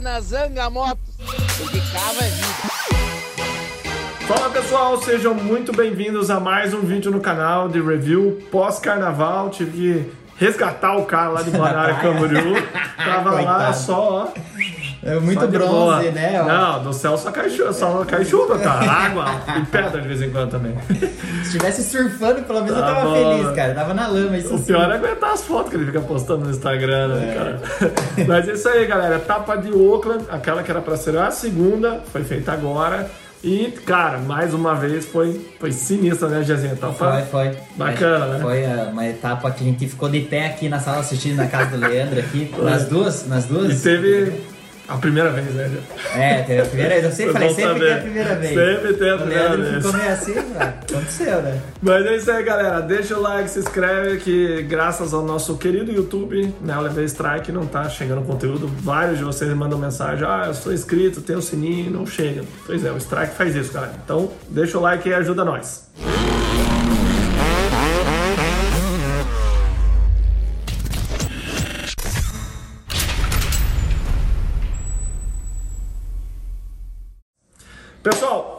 na Zanga Motos, porque cava é vida. Fala pessoal, sejam muito bem-vindos a mais um vídeo no canal de review pós-carnaval. Tive que resgatar o cara lá de praia. Camboriú. Tava lá só, ó. É muito só bronze, boa. né? ó. Não, do céu só cai chuva, só cai chuva, tá? Água e pedra de vez em quando também. Se estivesse surfando, pelo menos eu Tá tava bom. feliz, cara. Tava na lama, isso O sim. pior é aguentar as fotos que ele fica postando no Instagram, né, É. cara? Mas é isso aí, galera. Etapa de Oakland, aquela que era pra ser a segunda, foi feita agora. E, cara, mais uma vez foi, foi sinistra, né, Jezinha? Tá Foi, foi. Bacana, que né? Foi é, uma etapa que a gente ficou de pé aqui na sala assistindo na casa do Leandro aqui. Nas duas, nas duas. E teve a primeira vez, né? É, teve a primeira vez. Eu sempre falei, sempre tem a saber. primeira vez. Sempre tem a O primeira Leandro vez. ficou meio assim, ah, aconteceu, né? Mas é isso aí, galera. Deixa o like, se inscreve que graças ao nosso querido YouTube, né, o Levei Strike, não tá chegando conteúdo. Vários de vocês mandam mensagem, ah, eu sou inscrito, tenho o sininho, não chega. Pois é, o Strike faz isso, galera. Então, deixa o like e ajuda nós. Pessoal,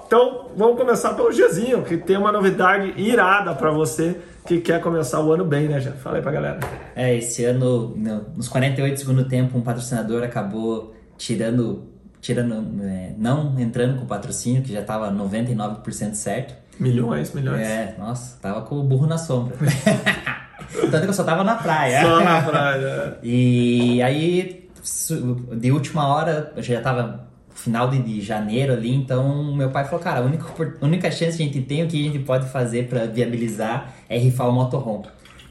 então vamos começar pelo Gzinho, que tem uma novidade irada pra você que quer começar o ano bem, né, já? Fala aí pra galera. É, esse ano, no- nos 48 do segundo tempo, um patrocinador acabou tirando, tirando é, não entrando com o patrocínio, que já tava 99% certo. Milhões, milhões. É, nossa, tava com o burro na sombra. Tanto que eu só tava na praia. Só na praia. E aí, de última hora, eu já tava final de, de janeiro ali, então meu pai falou, cara, a única, única chance que a gente tem, o que a gente pode fazer pra viabilizar é rifar o motorhome.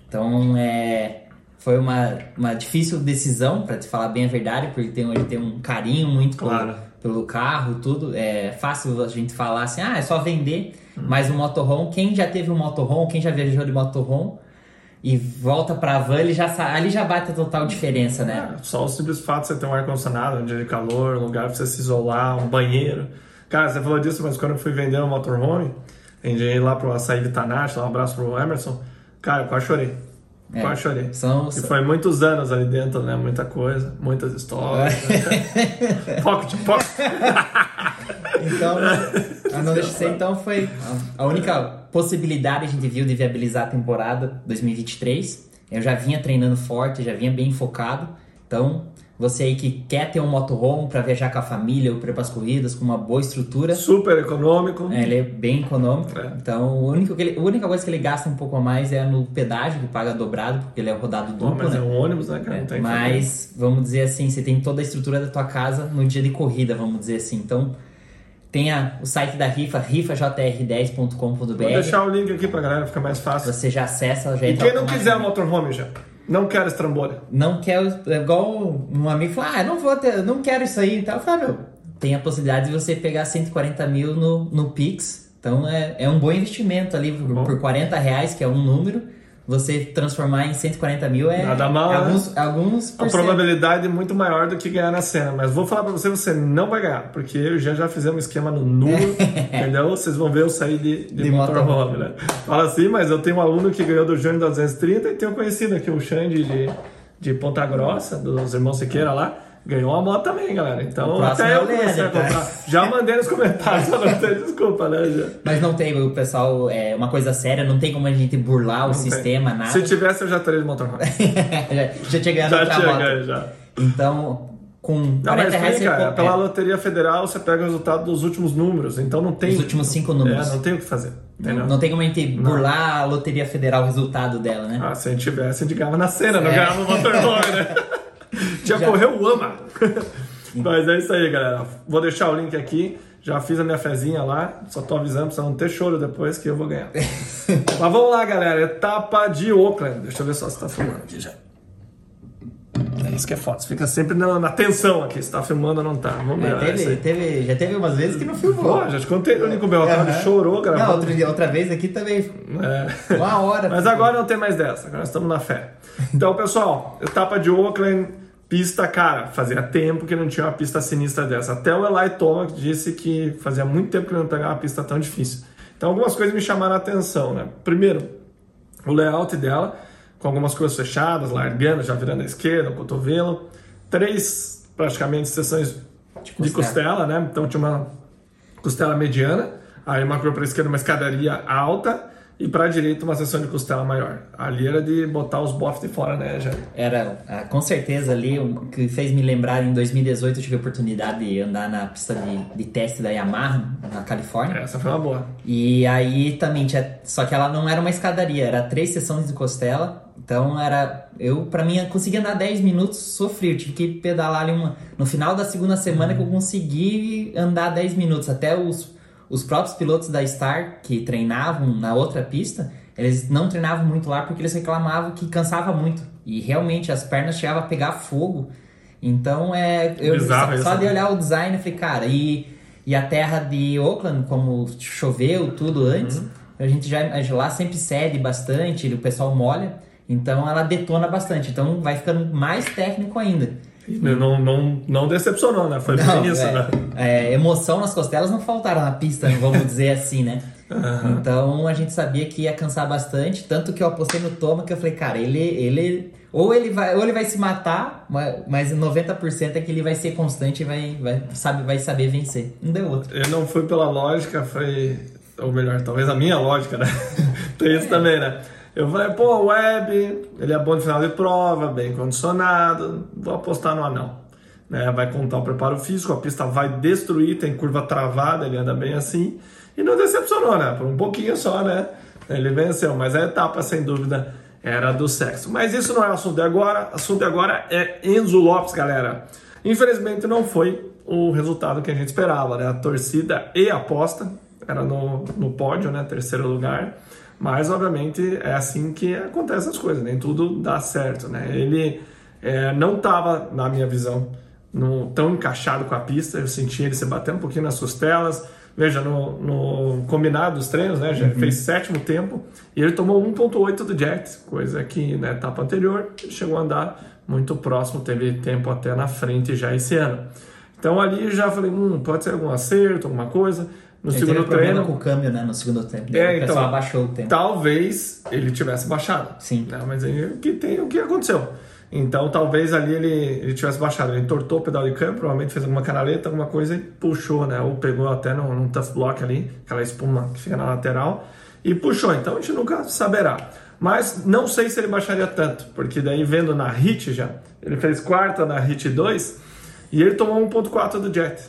Então, é, foi uma, uma difícil decisão, pra te falar bem a verdade, porque tem, ele tem um carinho muito pelo- Claro. pelo carro, tudo. É fácil a gente falar assim, ah, é só vender. Mas o motorhome, quem já teve um motorhome, quem já viajou de motorhome e volta pra van, ele já, ali já bate a total diferença, né? É, Só o simples fato de você ter um ar-condicionado, um dia de calor, um lugar pra você se isolar, um banheiro. Cara, você falou disso, mas quando eu fui vender o motorhome, ia lá pro Açaí Vitanati, lá um abraço pro Emerson. Cara, eu quase chorei. É. Quase chorei. São, E foi muitos anos ali dentro, né? Muita coisa, muitas histórias. né? Pocket, pocket. Então, a não deixa de ser, então foi a única possibilidade a gente viu de viabilizar a temporada 2023. Eu já vinha treinando forte, já vinha bem focado. Então, você aí que quer ter um motorhome para viajar com a família ou para pras corridas com uma boa estrutura, Super econômico. É, ele é bem econômico. É. Então, o único que ele- a única coisa que ele gasta um pouco a mais é no pedágio, que paga dobrado, porque ele é rodado duplo, mas é né? um ônibus, né, cara? É, Não mas, vamos dizer assim, você tem toda a estrutura da tua casa no dia de corrida, vamos dizer assim. Então, tem a- o site da rifa, rifajr10.com.br. Vou deixar o link aqui pra galera, fica mais fácil. Você já acessa, já E quem não quiser o motorhome já? Não quer estrambolha. Não quer, é igual um amigo falou, ah, eu não vou ter, não quero isso aí. Então, eu falei, ah, meu, tem a possibilidade de você pegar 140 mil no, no Pix. Então, é, é um bom investimento ali, por, por 40 reais, que é um número. Você transformar em 140 mil é, Nada mal, é né? alguns, alguns A probabilidade é muito maior do que ganhar na cena. Mas vou falar pra você, você não vai ganhar. Porque eu já, já fizemos um esquema no nulo, entendeu? Vocês vão ver eu sair de, de, De motorhome, motorhome. né? Fala assim, mas eu tenho um aluno que ganhou do Júnior da 230 e tenho conhecido aqui o Xande de, de Ponta Grossa, dos irmãos Siqueira lá. Ganhou uma moto também, galera. Então, O próximo até é eu o comecei a tá? comprar. Já mandei nos comentários, pra não desculpa, né? Já. Mas não tem, o pessoal, é uma coisa séria, não tem como a gente burlar o Não tem. sistema, nada. Se tivesse, eu já teria de motorhome. já, já tinha ganhado já outra tinha moto. ganho, já. Então, com Não, 40 mas reais tem, cara, pela é, Loteria Federal você pega o resultado dos últimos números, então não tem... Os últimos cinco números. É, não tem o que fazer, não, não tem como a gente burlar a Loteria Federal o resultado dela, né? Ah, se a gente tivesse, a gente ganhava na cena, não É. ganhava no motorhome, né? Já, Já. correu o ama. Mas é isso aí, galera. Vou deixar o link aqui. Já fiz a minha fezinha lá. Só tô avisando pra não ter choro depois que eu vou ganhar. Mas vamos lá, galera. Etapa de Oakland. Deixa eu ver só se tá filmando aqui já. É isso que é foda. Você fica sempre na, na tensão aqui. Se tá filmando ou não tá. Vamos É, ver. é teve, teve, já teve umas vezes que não filmou. Pô, já te contei no Nico Beltrão. Aham. Chorou gravando. Não, outro dia- outra vez aqui também. É. Uma hora. Mas agora não tem mais dessa, agora nós estamos na fé. Então, pessoal, etapa de Oakland, pista, cara, fazia tempo que não tinha uma pista sinistra dessa. Até o Eli Thomas disse que fazia muito tempo que não pegava uma pista tão difícil. Então, algumas coisas me chamaram a atenção, né? Primeiro, o layout dela, com algumas coisas fechadas, largando, já virando à esquerda, o cotovelo. Três, praticamente, seções de costela. costela, né? Então, tinha uma costela mediana, aí uma curva para a esquerda, uma escadaria alta, e para a direita uma seção de costela maior. Ali era de botar os bofs de fora, né, já. Era, ah, com certeza ali, o que fez me lembrar, em 2018 eu tive a oportunidade de andar na pista de, de teste da Yamaha, na Califórnia. Essa foi uma boa. E aí também tinha. Só que ela não era uma escadaria, era três sessões de costela. Então era. Eu, pra mim, eu consegui andar 10 minutos, sofri. Eu tive que pedalar ali uma. No final da segunda semana que eu consegui andar 10 minutos. Até os, os próprios pilotos da Star que treinavam na outra pista, eles não treinavam muito lá porque eles reclamavam que cansava muito. E realmente as pernas chegavam a pegar fogo. Então é. Eu, Bizarro só, só de né? olhar o design, eu falei, cara, e, e a terra de Oakland, como choveu tudo antes, Uhum. a gente já lá sempre cede bastante, o pessoal molha, então ela detona bastante. Então vai ficando mais técnico ainda. Não, não, não decepcionou, né? Foi Não, bem isso, é, né? é, emoção nas costelas não faltaram na pista, né, vamos dizer assim, né? Então a gente sabia que ia cansar bastante, tanto que eu apostei no Toma que eu falei, cara, ele, ele ou ele vai, ou ele vai se matar, ma- mas 90% é que ele vai ser constante e vai, vai, sabe, vai saber vencer. Não deu outro. Eu não fui pela lógica, foi. Ou melhor, talvez a minha lógica, né? Tem isso também, né? Eu falei, pô, Web, ele é bom de final de prova, bem condicionado, vou apostar no anão. Né? Vai contar o preparo físico, a pista vai destruir, tem curva travada, ele anda bem assim. E não decepcionou, né? Por um pouquinho só, né? Ele venceu, mas a etapa, sem dúvida, era do sexo. Mas isso não é assunto de agora, assunto de agora é Enzo Lopes, galera. Infelizmente não foi o resultado que a gente esperava, né? A torcida e a aposta era no, no pódio, né? Terceiro lugar. Mas, obviamente, é assim que acontecem as coisas, nem tudo dá certo, né? Ele é, não estava, na minha visão, no- tão encaixado com a pista. Eu senti ele se bater um pouquinho nas costelas. Veja, no, no combinado dos treinos, né? Já fez sétimo tempo e ele tomou 1,8 do Jet, coisa que na etapa anterior ele chegou a andar muito próximo, teve tempo até na frente já esse ano. Então ali já falei, hum, pode ser algum acerto, alguma coisa. No Ele teve segundo problema treino, com o câmbio, né, no segundo tempo. É, então, abaixou o tempo. talvez ele tivesse baixado. Sim. Né? Mas aí o que tem, o que aconteceu? Então talvez ali ele, ele tivesse baixado, ele entortou o pedal de câmbio, provavelmente fez alguma canaleta, alguma coisa e puxou, né? Ou pegou até num, num tough block ali, aquela espuma que fica na lateral, e puxou. Então a gente nunca saberá. Mas não sei se ele baixaria tanto, porque daí vendo na HIT já, ele fez quarta na HIT 2 e ele tomou 1.4 do Jet.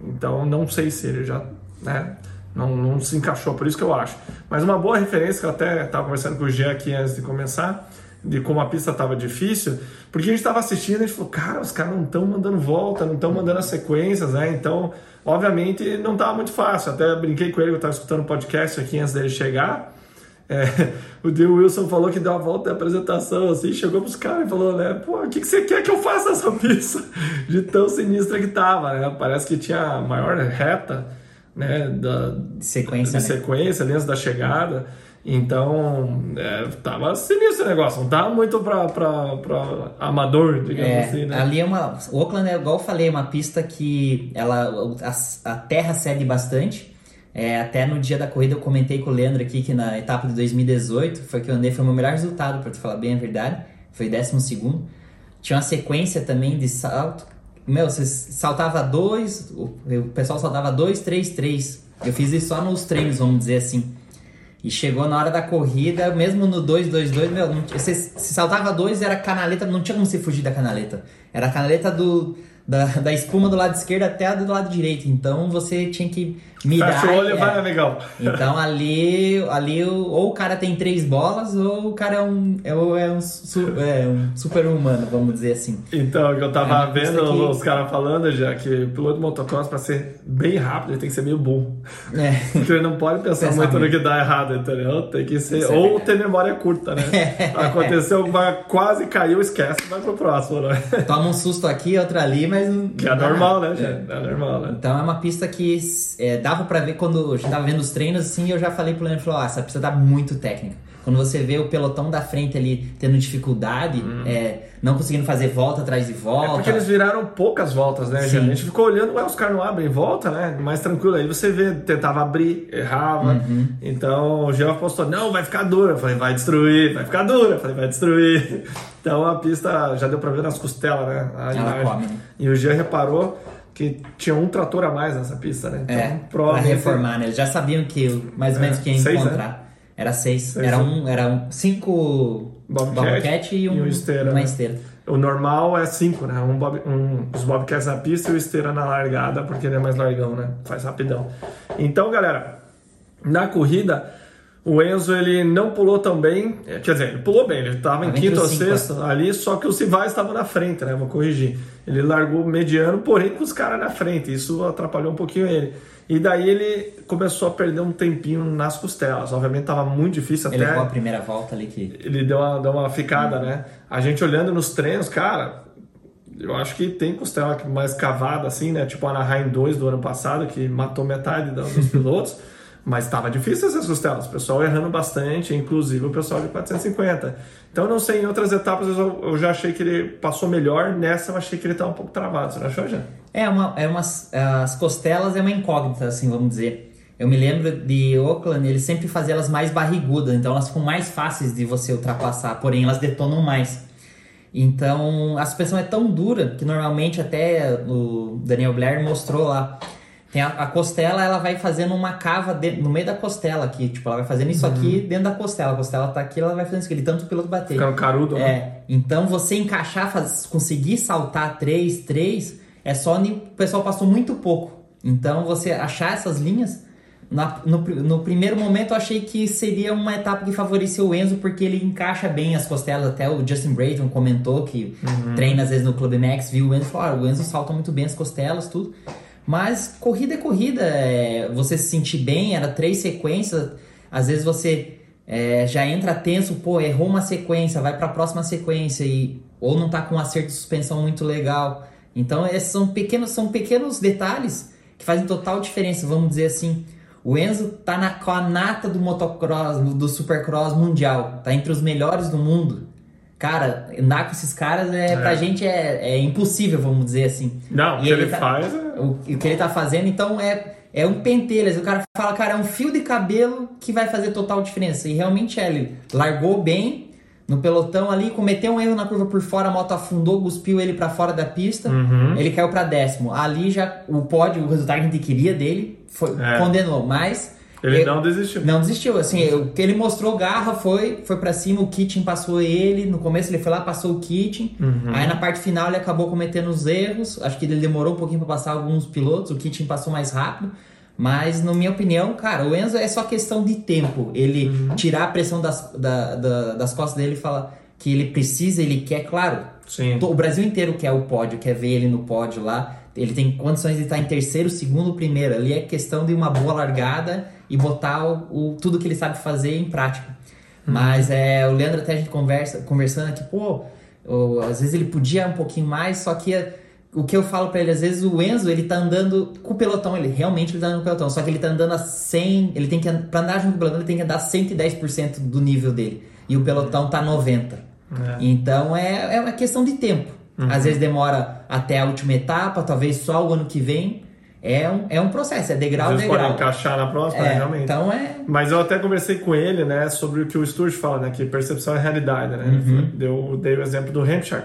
Então não sei se ele já, né? Não, não se encaixou, por isso que eu acho. Mas uma boa referência que eu até estava conversando com o Gê aqui antes de começar, de como a pista estava difícil, porque a gente estava assistindo e a gente falou, cara, os caras não estão mandando volta, não estão mandando as sequências, né? Então, obviamente, não estava muito fácil. Até brinquei com ele, eu estava escutando o podcast aqui antes dele chegar. É, o Dale Wilson falou que deu a volta da apresentação, assim, chegou pros caras e falou, né, pô, o que, que você quer que eu faça nessa pista? De tão sinistra que tava, né? Parece que tinha a maior reta, né, da, De sequência, de né? sequência ali antes da chegada. Então, é, tava sinistro o negócio, não tava muito pra, pra, pra amador, digamos É, assim, né? ali é uma. O Oakland é igual eu falei, é uma pista que ela a, a terra cede bastante. É, até no dia da corrida eu comentei com o Leandro aqui que na etapa de 2018 foi que eu andei, foi o meu melhor resultado, pra te falar bem a verdade. Foi 12 segundo. Tinha uma sequência também de salto. Meu, você saltava dois, o, pessoal saltava dois, três, três. Eu fiz isso só nos treinos, vamos dizer assim. E chegou na hora da corrida, mesmo no 2-2-2, meu, não, se saltava dois, era canaleta, não tinha como você fugir da canaleta. Era a canaleta do, da, da espuma do lado esquerdo até a do lado direito. Então você tinha que mirar. Fecha o olho e é. vai, amigão. Então ali, ali ou o cara tem três bolas, ou o cara é um, é, um- é um, é um super humano, vamos dizer assim. Então, que eu É tava uma vendo que- os caras falando já que o piloto de motocross, pra ser bem rápido, ele tem que ser meio burro. É. Porque ele não pode pensar Pensar muito no muito. que dá errado, entendeu? Tem que ser. Isso é ou ter memória curta, né? Aconteceu alguma quase caiu, esquece, vai pro próximo, né? Toma um susto aqui, outro ali, mas. Que é dá normal, nada. né, gente? É normal, né? Então é uma pista que é, dava pra ver quando a gente tava vendo os treinos assim, eu já falei pro Leandro, falou, ah, essa pista tá muito técnica. Quando você vê o pelotão da frente ali tendo dificuldade, é, não conseguindo fazer volta atrás de É volta. porque eles viraram poucas voltas, né, Sim. A gente ficou olhando, ué, os caras não abrem volta, né? Mais tranquilo. Aí você vê, tentava abrir, errava. Uhum. Então o Geo postou, não, vai ficar dura. Eu falei, vai destruir, vai ficar dura. Eu falei, vai destruir. Então a pista já deu pra ver nas costelas, né? A Ela imagem. come, né? E o Geo reparou que tinha um trator a mais nessa pista, né? Então, É, pra reformar, né? Eles já sabiam que mais ou menos É, que ia seis, encontrar. Era seis. Seis, era né? um, era um, cinco Bobcat Bobcat e, um, e um esteira, uma né? esteira. O normal é 5, né? Um bob, um, os Bobcats na pista e o esteira na largada, porque ele é mais largão, né? Faz rapidão. Então, galera, na corrida, o Enzo ele não pulou tão bem. é, Quer dizer, ele pulou bem, ele estava em quinto ou cinco, sexto ali, só que o Civais estava na frente, né? Vou corrigir. Ele largou mediano, porém com os caras na frente. Isso atrapalhou um pouquinho ele. E daí ele começou a perder um tempinho nas costelas. Obviamente estava muito difícil Ele até levou a primeira volta ali que. ele deu uma, deu uma ficada, né? A gente olhando nos treinos, cara, eu acho que tem costela mais cavada, assim, né? Tipo a Anaheim 2 do ano passado, que matou metade dos pilotos. Mas estava difícil essas costelas, o pessoal errando bastante, inclusive o pessoal de 450. Então, não sei, em outras etapas eu, eu já achei que ele passou melhor, nessa eu achei que ele estava um pouco travado. Você não achou, já? É uma, é umas, as costelas é uma incógnita, assim, vamos dizer. Eu me lembro de Oakland, eles sempre faziam elas mais barrigudas, então elas ficam mais fáceis de você ultrapassar, porém elas detonam mais. Então a suspensão é tão dura que normalmente até o Daniel Blair mostrou lá. Tem a, a costela, ela vai fazendo uma cava de- no meio da costela aqui, tipo, ela vai fazendo isso aqui dentro da costela. A costela tá aqui, ela vai fazendo isso aqui, tanto o piloto bater. Ficando carudo, né? É, então você encaixar, faz- conseguir saltar 3, 3, é só o pessoal passou muito pouco. Então você achar essas linhas, na- no, no primeiro momento eu achei que seria uma etapa que favoreceu o Enzo, porque ele encaixa bem as costelas. Até o Justin Brayton comentou que treina às vezes no Clube Max, viu o Enzo e falou: ah, o Enzo salta muito bem as costelas, tudo. Mas corrida é corrida, é, você se sentir bem, era três sequências, às vezes você é, já entra tenso, pô, errou uma sequência, vai para a próxima sequência e ou não tá com um acerto de suspensão muito legal. Então esses são pequenos, são pequenos detalhes que fazem total diferença, vamos dizer assim. O Enzo tá na, com a nata do motocross, do supercross mundial, tá entre os melhores do mundo. Cara, andar com esses caras é, pra gente é, é impossível, vamos dizer assim. Não, o que ele, tá- faz é... o, o que ele tá fazendo, então é, é um vezes O cara fala, cara, é um fio de cabelo que vai fazer total diferença. E realmente é, ele largou bem no pelotão ali, cometeu um erro na curva por fora, a moto afundou, cuspiu ele pra fora da pista, Uhum. ele caiu pra décimo. Ali já o pódio, o resultado que a gente queria dele, foi, É. condenou, mas. Ele eu- não desistiu. não desistiu, assim, o que ele mostrou garra foi, foi para cima, o Kitchen passou ele, no começo ele foi lá, passou o Kitchen, Uhum. aí na parte final ele acabou cometendo os erros, acho que ele demorou um pouquinho para passar alguns pilotos, o Kitchen passou mais rápido, mas na minha opinião, cara, o Enzo é só questão de tempo, ele Uhum. tirar a pressão das, da- da- das costas dele e falar que ele precisa, ele quer, claro, Sim. o Brasil inteiro quer o pódio, quer ver ele no pódio lá. Ele tem condições de estar em terceiro, segundo, primeiro. Ali é questão de uma boa largada e botar o, o- tudo que ele sabe fazer em prática. Mas é, o Leandro até a gente conversa, conversando aqui, pô, o- às vezes ele podia um pouquinho mais, só que é- o que eu falo pra ele, às vezes o Enzo, ele tá andando com o pelotão, ele realmente ele tá andando com o pelotão, só que ele tá andando a 100, ele tem que, pra andar junto com o pelotão, ele tem que andar 110% do nível dele. E o pelotão tá 90%. É. Então é, é uma questão de tempo. Uhum. Às vezes demora até a última etapa, talvez só o ano que vem. É um, é um processo, é degrau a Às vezes pode degrau. encaixar na próxima, É, realmente. então é. Mas eu até conversei com ele, né, sobre o que o Sturge fala, né, que percepção é realidade, né? Uhum. Deu, dei o exemplo do Hampshire.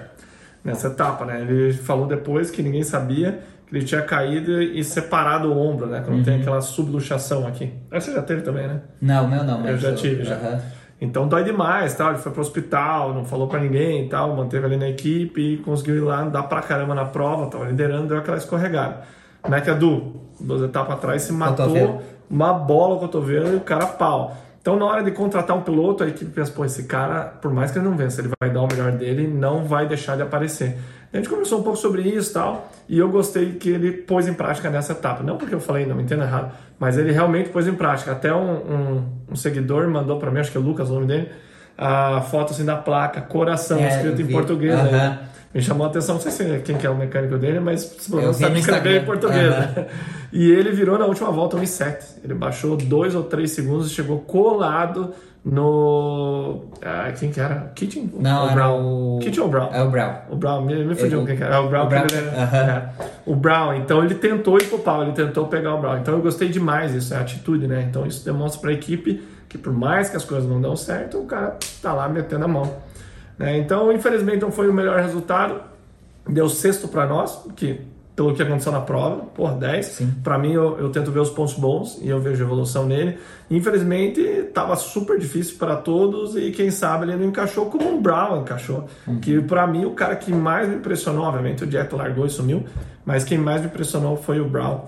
nessa etapa, né? Ele falou depois que ninguém sabia que ele tinha caído e separado o ombro, né? Quando tem aquela subluxação aqui. Você já teve também, né? Não, meu não. Eu já tive, já. Aham. Então dói demais, tal. Ele foi pro hospital, não falou pra ninguém, tal. Manteve ali na equipe e conseguiu ir lá andar pra caramba na prova, tava liderando, deu aquela escorregada. Como é Du, duas etapas atrás, se matou, Cotovelo. uma bola o cotovelo e o cara pau. Então, na hora de contratar um piloto, a equipe pensa, pô, esse cara, por mais que ele não vença, ele vai dar o melhor dele e não vai deixar de aparecer. A gente conversou um pouco sobre isso e tal, e eu gostei que ele pôs em prática nessa etapa. Não porque eu falei, não entenda errado, mas ele realmente pôs em prática. Até um, um, um seguidor mandou para mim, acho que é o Lucas o nome dele, a foto assim da placa, coração, É, escrito em português. Aham. né? Me chamou a atenção, não sei se quem que é o mecânico dele, mas pelo menos sabe escrever em português. Aham. né? E ele virou na última volta 1,7. Ele baixou dois ou três segundos e chegou colado no. Ah, quem que era? Kitchen? Não, ou era Brown? o- Kitchen ou Brown? É o Brown. O Brown, me, me fugiu quem que era. É o Brown, o Brown, ele- aham. é. O Brown, então ele tentou ir pro pau, ele tentou pegar o Brown. Então eu gostei demais disso, é a atitude, né? Então isso demonstra pra equipe que por mais que as coisas não dão certo, o cara tá lá metendo a mão. né? Então, infelizmente, não foi o melhor resultado. Deu sexto pra nós, que pelo que aconteceu na prova, por 10. Sim. Pra mim, eu, eu tento ver os pontos bons e eu vejo evolução nele. Infelizmente, tava super difícil para todos e quem sabe ele não encaixou como o Brown encaixou. Que pra mim, o cara que mais me impressionou, obviamente, o Jet largou e sumiu, mas quem mais me impressionou foi o Brown.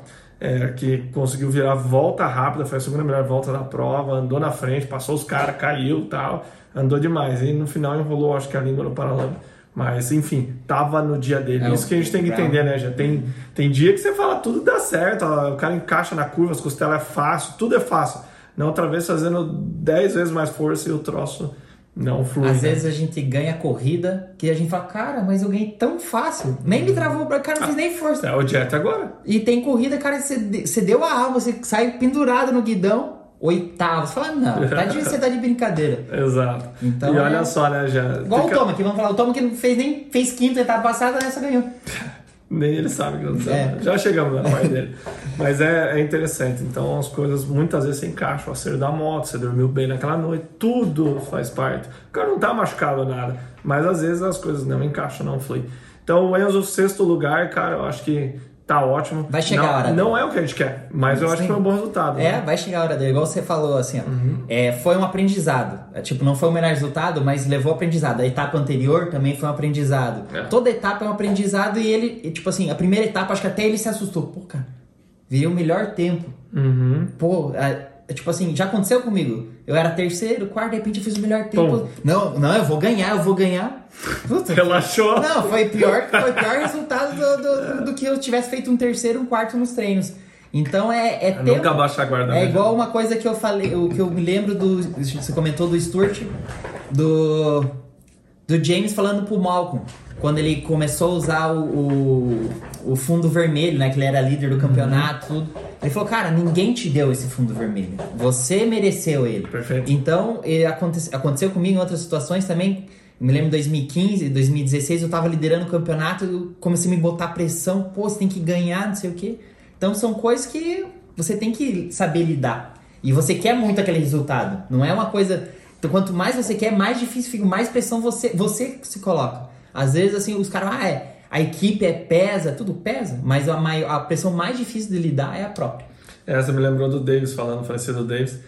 é, que conseguiu virar volta rápida, foi a segunda melhor volta da prova, andou na frente, passou os caras, caiu tal, andou demais. E no final enrolou, acho que a língua no paralama. Mas, enfim, tava no dia dele. É, Isso que a gente tem que entender, né? Já tem, tem dia que você fala tudo dá certo, ó, o cara encaixa na curva, as costelas é fácil, tudo é fácil. Na outra vez fazendo 10 vezes mais força e o troço não flui. Às né? vezes a gente ganha corrida que a gente fala, cara, mas eu ganhei tão fácil. Nem me travou, cara, não fiz nem força. É o Jet agora. E tem corrida, cara, você, você deu a alma, você sai pendurado no guidão, oitavo. Você fala, não, tá de, você tá de brincadeira. Exato. Então e olha é- só, né, já. Igual fica- o Toma, que vamos falar, o Toma que não fez nem fez quinto etapa passada, nessa ganhou. Nem ele sabe que não sabe. É. Já chegamos na parte dele. Mas é, é interessante. Então as coisas muitas vezes se encaixam. O acerto da moto, você dormiu bem naquela noite, tudo faz parte. O cara não tá machucado nada. Mas às vezes as coisas não encaixam, não flui. Então o Enzo, sexto lugar, cara, eu acho que tá ótimo. Vai chegar não, a hora Não é o que a gente quer, mas eu acho que Sim. foi um bom resultado. É, né? vai chegar a hora dele, igual você falou, assim, ó. Uhum. É, foi um aprendizado. É, tipo, não foi o melhor resultado, mas levou aprendizado. A etapa anterior também foi um aprendizado. É. Toda etapa é um aprendizado e ele, e, tipo assim, a primeira etapa, acho que até ele se assustou. Pô, cara, virei o melhor tempo. Uhum. Pô, é, é, tipo assim, já aconteceu comigo. Eu era terceiro, quarto, de repente eu fiz o melhor tempo. Não, não, eu vou ganhar, eu vou ganhar. Puta, Relaxou. não, foi pior, foi pior resultado do, do, do que eu tivesse feito um terceiro, um quarto nos treinos. Então é, é tempo. Nunca abaixa a guarda. É né? igual uma coisa que eu falei, o que eu me lembro do. Você comentou do Stuart, do. Do James falando pro Malcolm. Quando ele começou a usar o, o, o fundo vermelho, né? Que ele era líder do campeonato, tudo. Ele falou, cara, ninguém te deu esse fundo vermelho. Você mereceu ele. Perfeito. Então, ele aconte- aconteceu comigo em outras situações também. Me lembro em 2015, 2016, eu tava liderando o campeonato, eu comecei a me botar pressão, pô, você tem que ganhar, não sei o quê. Então são coisas que você tem que saber lidar. E você quer muito aquele resultado. Não é uma coisa. Então, quanto mais você quer, mais difícil fica, mais pressão você, você se coloca. Às vezes, assim, os caras, ah, é, a equipe é pesa, tudo pesa, mas a, maior, a pressão mais difícil de lidar é a própria. Essa me lembrou do Davis falando, falecido Davis.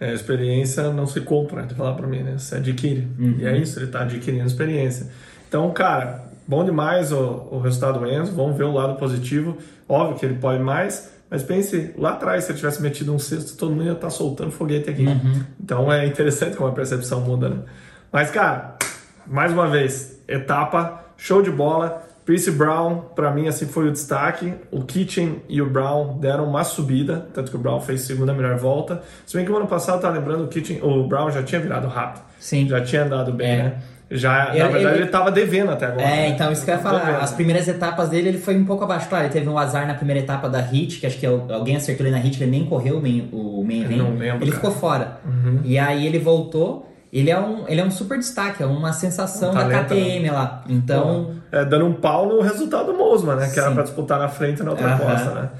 É, experiência não se compra, ele falava pra mim, né? Você adquire. E é isso, ele tá adquirindo experiência. Então, cara, bom demais o, o resultado do Enzo. Vamos ver o lado positivo. Óbvio que ele pode mais, mas pense, lá atrás, se ele tivesse metido um sexto, todo mundo ia estar soltando foguete aqui. Então é interessante como a percepção muda, né? Mas, cara, mais uma vez, etapa, show de bola. Pierce Brown, pra mim, assim foi o destaque. O Kitchen e o Brown deram uma subida, tanto que o Brown fez segunda melhor volta. Se bem que o ano passado, tá lembrando, o Kitchen, o Brown já tinha virado rápido. Sim. Já tinha andado bem, É. né? Já, na Eu- verdade, eu- ele tava devendo até agora. É, né? então isso que eu ia falar. vendo. As primeiras etapas dele, ele foi um pouco abaixo. Claro, ele teve um azar na primeira etapa da Hit, que acho que al- alguém acertou ele na Hit, ele nem correu o main, o main event. não lembro, Ele cara. ficou fora. E aí ele voltou. Ele é um, ele é um super destaque, é uma sensação Um da talento, KTM lá. Então, É, dando um pau no resultado do Mosman, né? Que era Sim. pra disputar na frente na outra costa, né?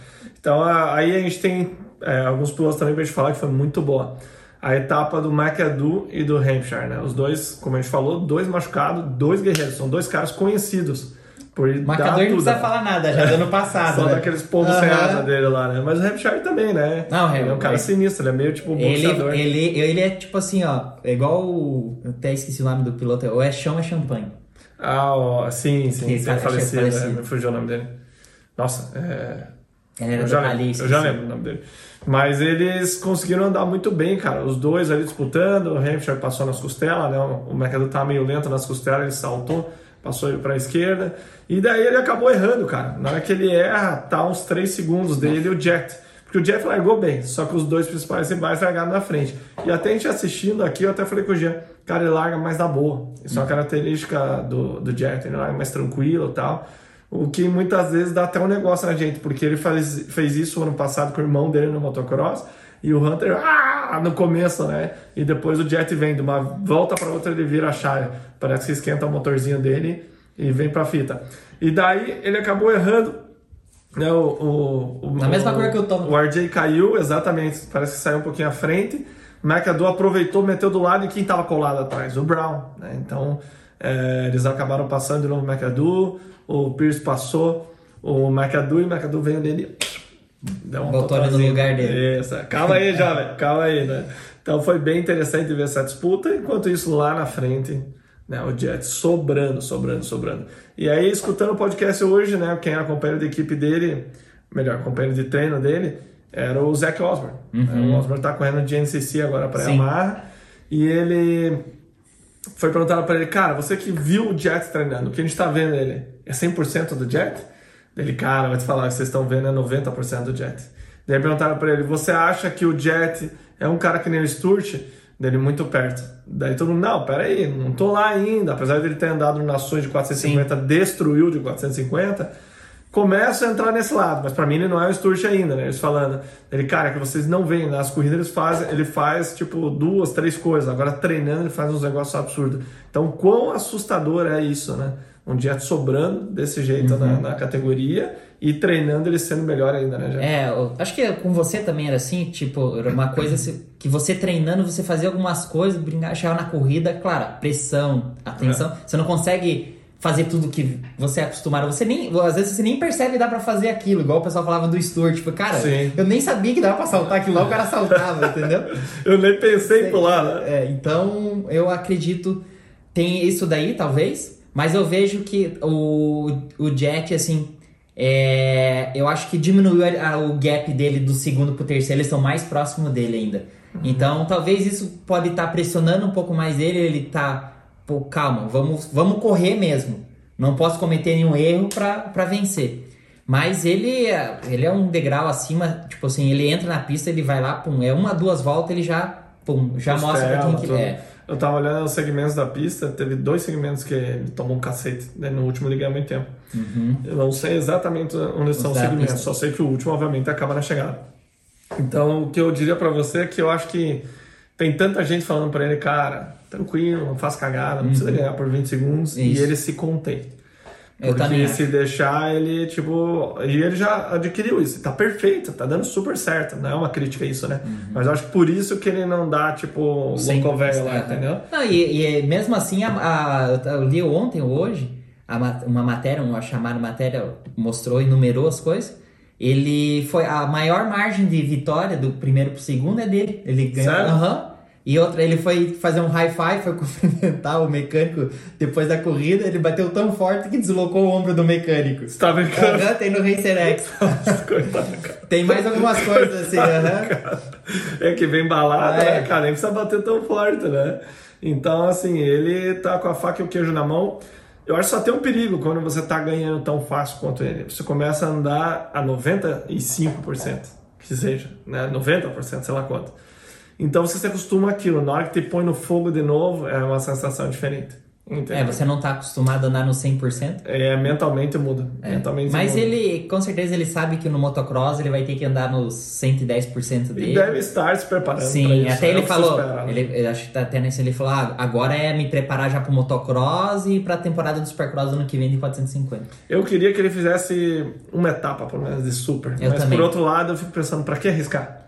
Então aí a gente tem é, alguns pilotos também pra gente falar que foi muito boa. a etapa do McAdoo e do Hampshire, né? Os dois, como a gente falou, dois machucados, dois guerreiros, são dois caras conhecidos. Por Marcador não precisa falar nada, já do ano passado. Só né? daqueles povos sem asa dele lá, né? Mas o Hampshire também, né? Não, ele é um cara é- sinistro, ele é meio tipo Ele, boxeador. ele, ele é tipo assim, ó, é igual o. Eu até esqueci o nome do piloto, ou é chão é champanhe. Ah, ó, sim, sim, Que sim, cara- falecido, achei falecido. é, me fugiu o nome dele. Nossa, é... Ele era Eu já, lembro, eu esqueci. já lembro o nome dele. Mas eles conseguiram andar muito bem, cara. Os dois ali disputando, o Hampshire passou nas costelas, né? O McAdoo tá meio lento nas costelas, ele saltou, passou ele pra esquerda. E daí ele acabou errando, cara. Na hora que ele erra, tá uns 3 segundos dele o Jet. Porque o Jet largou bem, só que os dois principais rivais largaram na frente. E até a gente assistindo aqui, eu até falei com o Jean, cara, ele larga mais na boa. Isso é uma característica do, do Jet, ele larga mais tranquilo e tal. O que muitas vezes dá até um negócio na gente, porque ele faz, fez isso ano passado com o irmão dele no motocross, e o Hunter, ah, no começo, né? E depois o Jet vem de uma volta para outra, ele vira a chave. Parece que esquenta o motorzinho dele e vem pra fita. E daí ele acabou errando. Né, o, o, o, Na mesma o, cor que o Tom. O RJ caiu, exatamente. Parece que saiu um pouquinho à frente. O McAdoo aproveitou, meteu do lado e quem estava colado atrás? O Brown. Né? Então é, eles acabaram passando de novo o McAdoo. O Pierce passou. O McAdoo e o McAdoo veio nele. Deu uma Botou ele no lugar dele. Isso. Calma aí, jovem. Calma aí, né? Então foi bem interessante ver essa disputa. Enquanto isso, lá na frente, né, o Jets sobrando, sobrando, sobrando. E aí, escutando o podcast hoje, né, quem era companheiro de equipe dele, melhor, companheiro de treino dele, era o Zach Osborne. O Osborne tá correndo de NCC agora para. Yamaha. E ele foi perguntado para ele, cara, você que viu o Jet treinando, o que a gente tá vendo ele é 100% do Jet? Ele, cara, vai te falar que vocês estão vendo é 90% do Jet. Daí perguntaram para ele, você acha que o Jet é um cara que nem o Sturt? Dele muito perto. Daí todo mundo, não, peraí, não tô lá ainda. Apesar dele ter andado nações de 450, destruiu de 450. Começa a entrar nesse lado, mas para mim ele não é o Sturge ainda, né? Eles falando, ele, cara, que vocês não veem, nas corridas eles fazem, ele faz tipo duas, três coisas, agora treinando ele faz uns negócios absurdos. Então, quão assustador é isso, né? Um jet sobrando desse jeito na, na categoria e treinando ele sendo melhor ainda, né? Já? É, eu acho que com você também era assim, tipo, era uma coisa que você treinando, você fazia algumas coisas, brincar, chegava na corrida, claro, pressão, atenção, você não consegue fazer tudo que você é acostumado, você nem, às vezes você nem percebe que dá pra fazer aquilo, igual o pessoal falava do Stuart, tipo, cara, Sim. eu nem sabia que dava pra saltar aquilo lá, o cara saltava, entendeu? Eu nem pensei em pular, né? É, então eu acredito tem isso daí talvez, mas eu vejo que o, o Jet assim é, eu acho que diminuiu a- a- o gap dele do segundo pro terceiro, eles estão mais próximos dele ainda. Então talvez isso pode estar pressionando um pouco mais ele, ele tá, pô, calma, vamos, vamos correr mesmo. Não posso cometer nenhum erro pra vencer. Mas ele, é- ele é um degrau acima, tipo assim, ele entra na pista, ele vai lá, pum, é uma, duas voltas, ele já, pum, já mostra pra quem que é. Eu tava olhando os segmentos da pista, teve dois segmentos que ele tomou um cacete, né? no último ele ganhou muito tempo. Eu não sei exatamente onde são os da segmentos, só sei que o último, obviamente, acaba na chegada. Então, o que eu diria pra você é que eu acho que tem tanta gente falando pra ele, cara, tranquilo, não faz cagada, não precisa ganhar por 20 segundos, e Uhum. Isso. ele se contém. Porque se deixar, ele, tipo. E ele já adquiriu isso. Tá perfeito, tá dando super certo. Não é uma crítica isso, né? Mas eu acho que por isso que ele não dá, tipo, Sim. louco velho lá, É. entendeu? Não, e, e mesmo assim, a, a- eu li ontem ou hoje, a ma- uma matéria, uma chamada matéria, mostrou e numerou as coisas. Ele foi. A maior margem de vitória do primeiro pro segundo é dele. Ele ganhou. Sério? Aham. E outra, ele foi fazer um high five, foi cumprimentar o mecânico depois da corrida. Ele bateu tão forte que deslocou o ombro do mecânico. Você tá brincando? Aham, tem no Racer X. Coitado, cara. Tem mais algumas coisas assim, aham. É que vem balada, Ah, é. né, cara? Nem precisa bater tão forte, né? Então, assim, ele tá com a faca e o queijo na mão. Eu acho que só tem um perigo quando você tá ganhando tão fácil quanto ele. Você começa a andar a 95%, que seja, né? 90%, sei lá quanto. Então você se acostuma àquilo. Na hora que te põe no fogo de novo, é uma sensação diferente. Entendeu? É, você não tá acostumado a andar no 100%. É, mentalmente muda. Mentalmente Mas muda. ele, com certeza, ele sabe que no motocross ele vai ter que andar nos 110% dele. Ele deve estar se preparando Sim, até é ele falou, né? ele, eu acho que tá até nesse ele falou, ah, agora é me preparar já pro motocross e pra temporada do Supercross do ano que vem de 450. Eu queria que ele fizesse uma etapa, pelo menos, de super. Eu Mas também. por outro lado, eu fico pensando, pra que arriscar?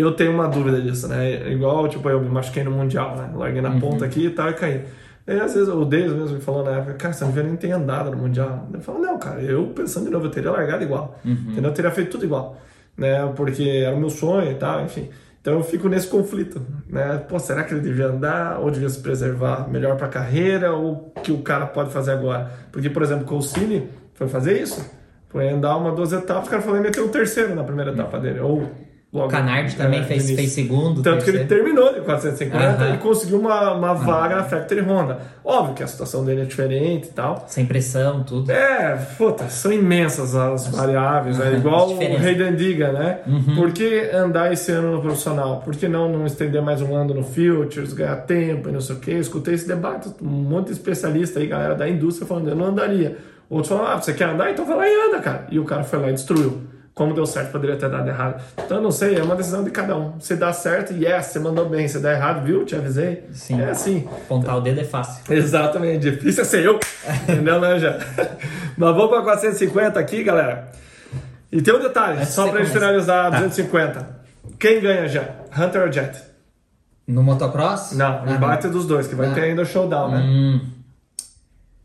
Eu tenho uma dúvida disso, né? Igual, tipo, eu me machuquei no Mundial, né? Larguei na Uhum. ponta aqui e tal e caí. E às vezes o Deus mesmo me falou na época, cara, você não devia nem ter andado no Mundial. Eu falo, não, cara, eu pensando de novo, eu teria largado igual. Entendeu? Eu teria feito tudo igual. Né? Porque era o meu sonho e tal, enfim. Então eu fico nesse conflito, né? Pô, será que ele devia andar ou devia se preservar melhor para a carreira ou o que o cara pode fazer agora? Porque, por exemplo, com o Cine foi fazer isso. Foi andar uma, duas etapas, o cara falou, meteu o terceiro na primeira etapa dele. Ou logo, O Canard também é, fez, fez segundo. Tanto que ele terceiro. terminou de 450 Aham. e conseguiu uma, uma vaga na Factory Honda. Óbvio que a situação dele é diferente e tal. Sem pressão, tudo. É, puta, são imensas as variáveis, é Aham, igual as o diferenças. Hayden diga, né? Por que andar esse ano no profissional? Por que não, não estender mais um ano no Futures, ganhar tempo e não sei o quê? Eu escutei esse debate, um monte de especialista aí, galera da indústria falando, eu não andaria. Outros falaram, ah, você quer andar? Então vai lá e anda, cara. E o cara foi lá e destruiu. Como deu certo, poderia ter dado errado. Então eu não sei, é uma decisão de cada um. Se dá certo, yes, você mandou bem. Se der errado, viu? Te avisei. Sim. É assim. Apontar o dedo é fácil. Exatamente, difícil é ser eu. Entendeu, né, já? Mas vamos para 450 aqui, galera. E tem um detalhe, Antes só de pra gente finalizar Tá. 250. Quem ganha já? Hunter ou Jet? No motocross? Não, Ah, embate dos dois, que vai Ah. ter ainda o showdown, né? Hum.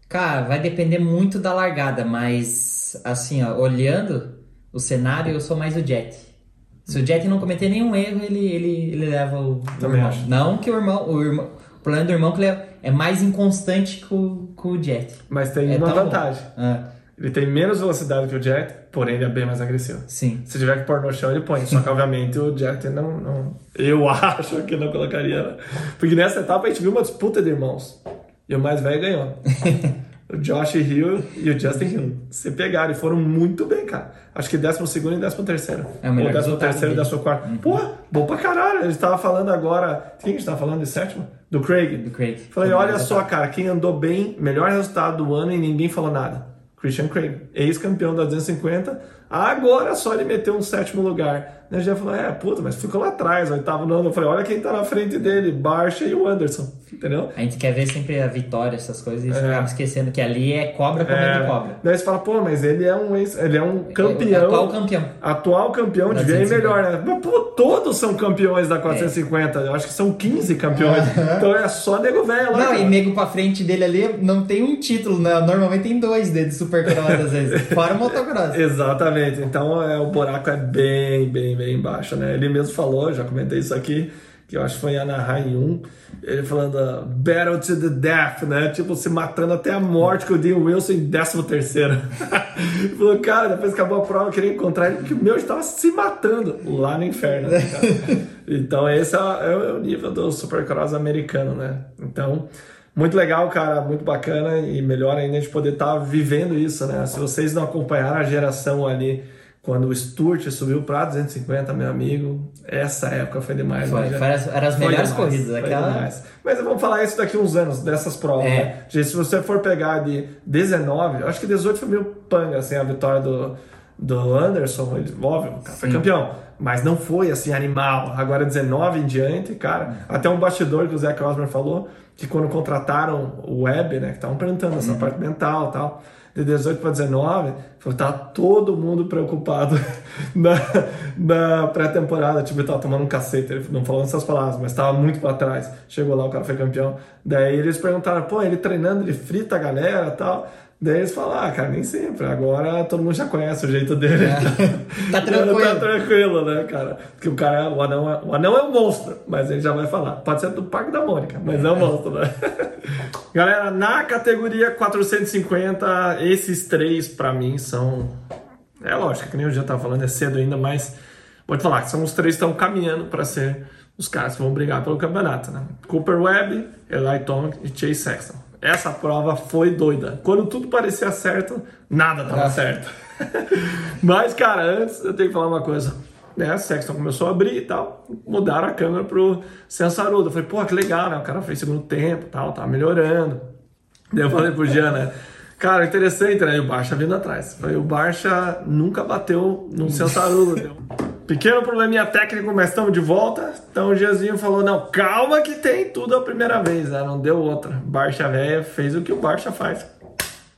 Cara, vai depender muito da largada, mas assim, ó, olhando o cenário, eu sou mais o Jet. Se o Jet não cometer nenhum erro, ele, ele, ele leva o, Também irmão. acho. Não que o irmão, o irmão. O problema do irmão é que ele é, é mais inconstante que o, que o Jet. Mas tem É uma vantagem. Ah, Ele tem menos velocidade que o Jet, porém ele é bem mais agressivo. sim. Se tiver que pôr no chão, ele põe. Só que, obviamente, o Jet não, não. Eu acho que não colocaria. né? Porque nessa etapa a gente viu uma disputa de irmãos. E o mais velho ganhou. o Josh Hill e o Justin Hill. Se pegaram e foram muito bem, cara. Acho que 12 e 13 terceiro. É Ou 13 resultado terceiro e dele. 14 quarto. Pô, bom pra caralho. A gente tava falando agora. Quem a gente tava falando de sétimo? Do Craig. Do Craig. Falei, olha melhor só, resultado. cara, quem andou bem, melhor resultado do ano e ninguém falou nada. Christian Craig, ex-campeão da 250, agora só ele meteu um sétimo lugar. A gente já falou, é, puta, mas ficou lá atrás, oitavo, nono. Eu falei, olha quem tá na frente dele, Barcha e o Anderson, entendeu? A gente quer ver sempre a vitória, essas coisas, e É. acaba esquecendo que ali é cobra comendo cobra. Daí você fala, pô, mas ele é um, ex, ele é um É campeão. atual campeão. Atual campeão, Da devia ir 250. melhor, né? Mas, pô, todos são campeões da 450. Eu acho que são 15 campeões. Então é só nego velho lá. Não, cara. e nego pra frente dele ali não tem um título, né? Normalmente tem dois de supercross às vezes. Fora o motocross. Exatamente. Então é, o buraco é bem, bem, bem baixo, né? Ele mesmo falou, já comentei isso aqui, que eu acho que foi em Anaheim 1, ele falando ah, Battle to the Death, né? Tipo, se matando até a morte com o Dean Wilson em 13 terceiro. ele falou, cara, depois que acabou a prova, eu queria encontrar ele, porque o meu estava se matando lá no inferno, né, cara? Então esse é, é o nível do Supercross americano, né? Então... Muito legal, cara, muito bacana e melhor ainda a gente poder estar vivendo isso, né? Se vocês não acompanharam a geração ali quando o Stuart subiu para 250, meu amigo, essa época foi demais. Foi, né? foi as, eram as Foi melhores demais, corridas. foi Aquela... demais. Mas vamos falar isso daqui uns anos, dessas provas. É. Né? Gente, se você for pegar de 19, eu acho que 18 foi meio panga, assim, a vitória do, do Anderson, ele, óbvio, cara foi campeão. Mas não foi assim animal. Agora 19 em diante, cara. Até um bastidor que o Zach Osborne falou que quando contrataram o Web, né, que estavam perguntando essa Uhum. parte mental, e tal, de 18 para 19, falou tá todo mundo preocupado na, na pré-temporada, tipo, ele tava tomando um cacete, ele não falando essas palavras, mas tava muito para trás. Chegou lá, o cara foi campeão. Daí eles perguntaram, pô, ele treinando, ele frita a galera, e tal. Daí eles falaram, ah, cara, nem sempre. Agora todo mundo já conhece o jeito dele. Tá tranquilo. tá tranquilo, né, cara? Porque o cara, é- o anão, é, o anão é um monstro, mas ele já vai falar. Pode ser do Parque da Mônica, mas é um monstro, né? Galera, na categoria 450, esses três pra mim são. É lógico, que nem o já tava falando, é cedo ainda, mas vou te falar que são os três que estão caminhando pra ser os caras que vão brigar pelo campeonato, né? Cooper Webb, Eli Tomac e Chase Sexton. Essa prova foi doida. Quando tudo parecia certo, nada tava certo. Mas, cara, antes eu tenho que falar uma coisa. Né, a Sexton começou a abrir e tal, mudaram a câmera pro Sensarudo. Eu falei, pô, que legal, né? O cara fez segundo tempo tal, tava melhorando. Daí eu falei pro Jean, né? Cara, interessante, né? E o Barça vindo atrás. Eu Falei, o Barça nunca bateu no Sensarudo. Pequeno probleminha técnico, mas estamos de volta. Então o Gianzinho falou: não, calma que tem tudo a primeira vez, né? Não deu outra. Barça velha fez o que o Barça faz.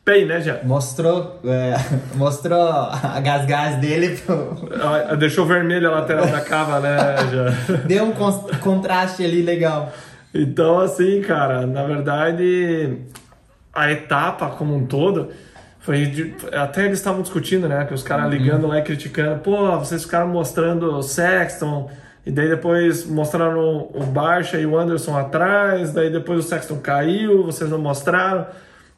Pay, né, já? Mostrou, é, mostrou a gás-gás dele pro... Ah, Deixou vermelho a lateral da cava, né, já? Deu um contraste ali legal. Então, assim, cara, na verdade, a etapa como um todo foi. de- até eles estavam discutindo, né? Que os caras ligando lá e criticando. Pô, vocês ficaram mostrando o Sexton. E daí depois mostraram o Barcha e o Anderson atrás. Daí depois o Sexton caiu, vocês não mostraram.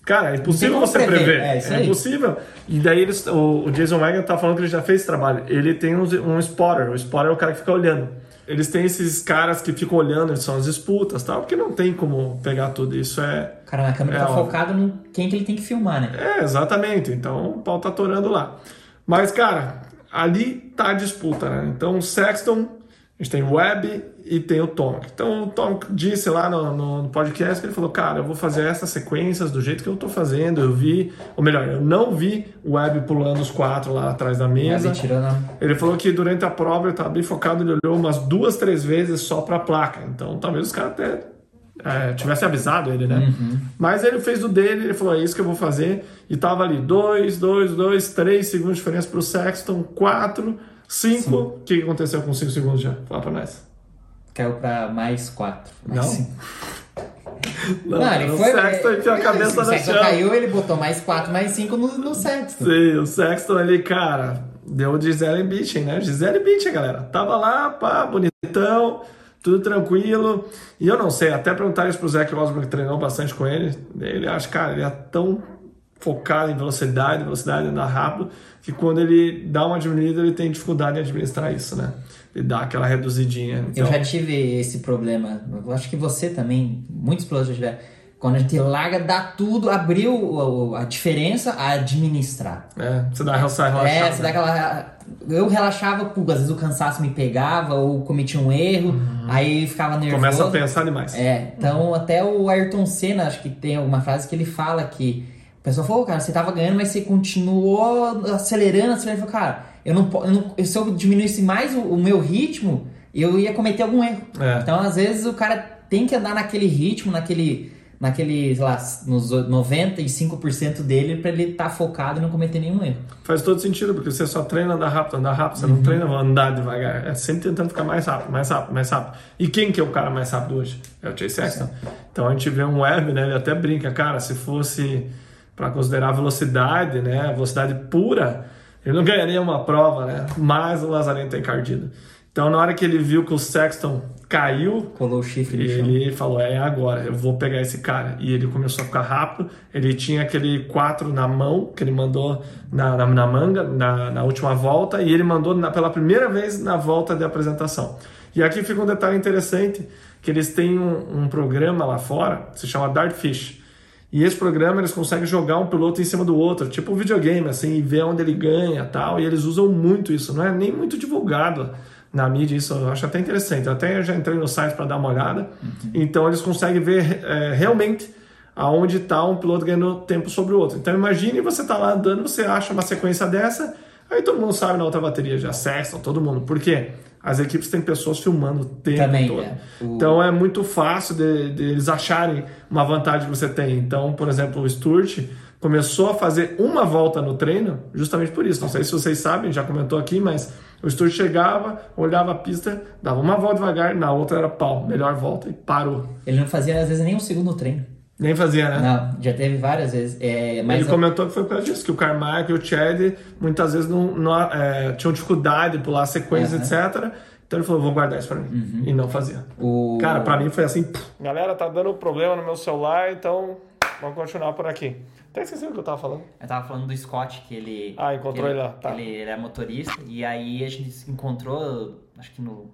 Cara, é impossível você prever, prever. é isso aí. impossível. E daí eles, o, o Jason Wagner tá falando que ele já fez esse trabalho. Ele tem um, um spotter. O spotter é o cara que fica olhando. Eles têm esses caras que ficam olhando, são as disputas tal, porque não tem como pegar tudo. Isso é. Cara, a câmera É, tá óbvio. focada no quem que ele tem que filmar, né? É, exatamente. Então o pau tá atorando lá. Mas, cara, ali tá a disputa, né? Então o Sexton, a gente tem o Webb e tem o Tom. Então o Tom disse lá no, no- no podcast que ele falou: Cara, eu vou fazer essas sequências do jeito que eu tô fazendo. Eu vi, ou melhor, eu não vi o Webb pulando os quatro lá atrás da mesa. Ele tirou na... Ele falou que durante a prova ele estava bem focado, ele olhou umas duas, três vezes só para a placa. Então talvez os caras até é, tivessem avisado ele, né? Mas ele fez o dele, ele falou: é isso que eu vou fazer. E tava ali: dois, dois, dois, três segundos de diferença para o Sexton, quatro, cinco. O que aconteceu com cinco segundos já? Fala para nós. Caiu pra mais quatro. Não? Mais cinco. Não, Não, ele o foi... Sexton enfiou a cabeça no Sexton chão. caiu, ele botou mais quatro, mais cinco no, no Sexton. Sim, o Sexton ali, cara, deu o Gisele Bündchen, né? Gisele Bündchen, galera. Tava lá, pá, bonitão, tudo tranquilo. E eu não sei, até perguntar isso pro Zac Osborne, que treinou bastante com ele. Ele acha, cara, ele é tão focado em velocidade, velocidade, andar rápido, que quando ele dá uma diminuída, ele tem dificuldade em administrar isso, né? Ele dá aquela reduzidinha. Eu Então, já tive esse problema. Eu acho que você também, muitos pilotos já tiveram. Quando a gente larga, dá tudo, abriu a diferença a administrar. é, você dá relaxado. É, você dá aquela. Eu relaxava, pô, às vezes o cansaço me pegava, ou cometia um erro, aí ficava nervoso. Uhum. Começa a pensar demais. É, então até o Ayrton Senna, acho que tem alguma frase que ele fala que o pessoal falou, cara, você tava ganhando, mas você continuou acelerando, acelerando. Ele falou, cara, eu não, eu não se eu diminuísse mais o, o meu ritmo, eu ia cometer algum erro. É. Então, às vezes, o cara tem que andar naquele ritmo, naquele, naquele sei lá, nos 95% dele pra ele estar focado e não cometer nenhum erro. Faz todo sentido, porque você só treina andar rápido, andar rápido, você não treina andar devagar. É sempre tentando ficar mais rápido, mais rápido, mais rápido. E quem que é o cara mais rápido hoje? É o Chase Sexton. Então a gente vê um web, né? Ele até brinca, cara, se fosse para considerar velocidade, né? Velocidade pura, ele não ganharia uma prova, né? Mas o Lazarento tem encardido. Então na hora que ele viu que o Sexton caiu, Colou o chifre ele falou: É agora, eu vou pegar esse cara. E ele começou a ficar rápido. Ele tinha aquele 4 na mão que ele mandou na, na, na manga, na, na última volta, e ele mandou na- pela primeira vez na volta de apresentação. E aqui fica um detalhe interessante: que eles têm um, um programa lá fora, se chama Dartfish. E esse programa eles conseguem jogar um piloto em cima do outro, tipo um videogame, assim, e ver onde ele ganha tal. E eles usam muito isso, não é nem muito divulgado na mídia, isso eu acho até interessante. Eu até já entrei no site para dar uma olhada. Então eles conseguem ver é, realmente aonde está um piloto ganhando tempo sobre o outro. Então imagine você tá lá andando, você acha uma sequência dessa, aí todo mundo sabe na outra bateria, já Sexton, todo mundo. Por quê? As equipes têm pessoas filmando o tempo Também, todo. é. O- Então é muito fácil de, de eles acharem uma vantagem que você tem. Então, por exemplo, o Sturt começou a fazer uma volta no treino justamente por isso. Não sei se vocês sabem, já comentou aqui, mas o Sturt chegava, olhava a pista, dava uma volta devagar, na outra era pau, melhor volta e parou. Ele não fazia, às vezes, nem um segundo treino. Nem fazia, né? Não, já teve várias vezes. É, mas Ele comentou que foi por causa disso, que o Carmack e o Chad muitas vezes não, não, é, tinham dificuldade de pular sequências, Aham. etc. Então ele falou, vou guardar isso pra mim. E não fazia. o... Cara, pra mim foi assim. pff. Galera, tá dando problema no meu celular, então vamos continuar por aqui. Até esqueci o que eu tava falando. Eu tava falando do Scott, que ele. Ah, encontrou que ele lá, tá. Ele, ele é motorista, e aí a gente se encontrou, acho que no.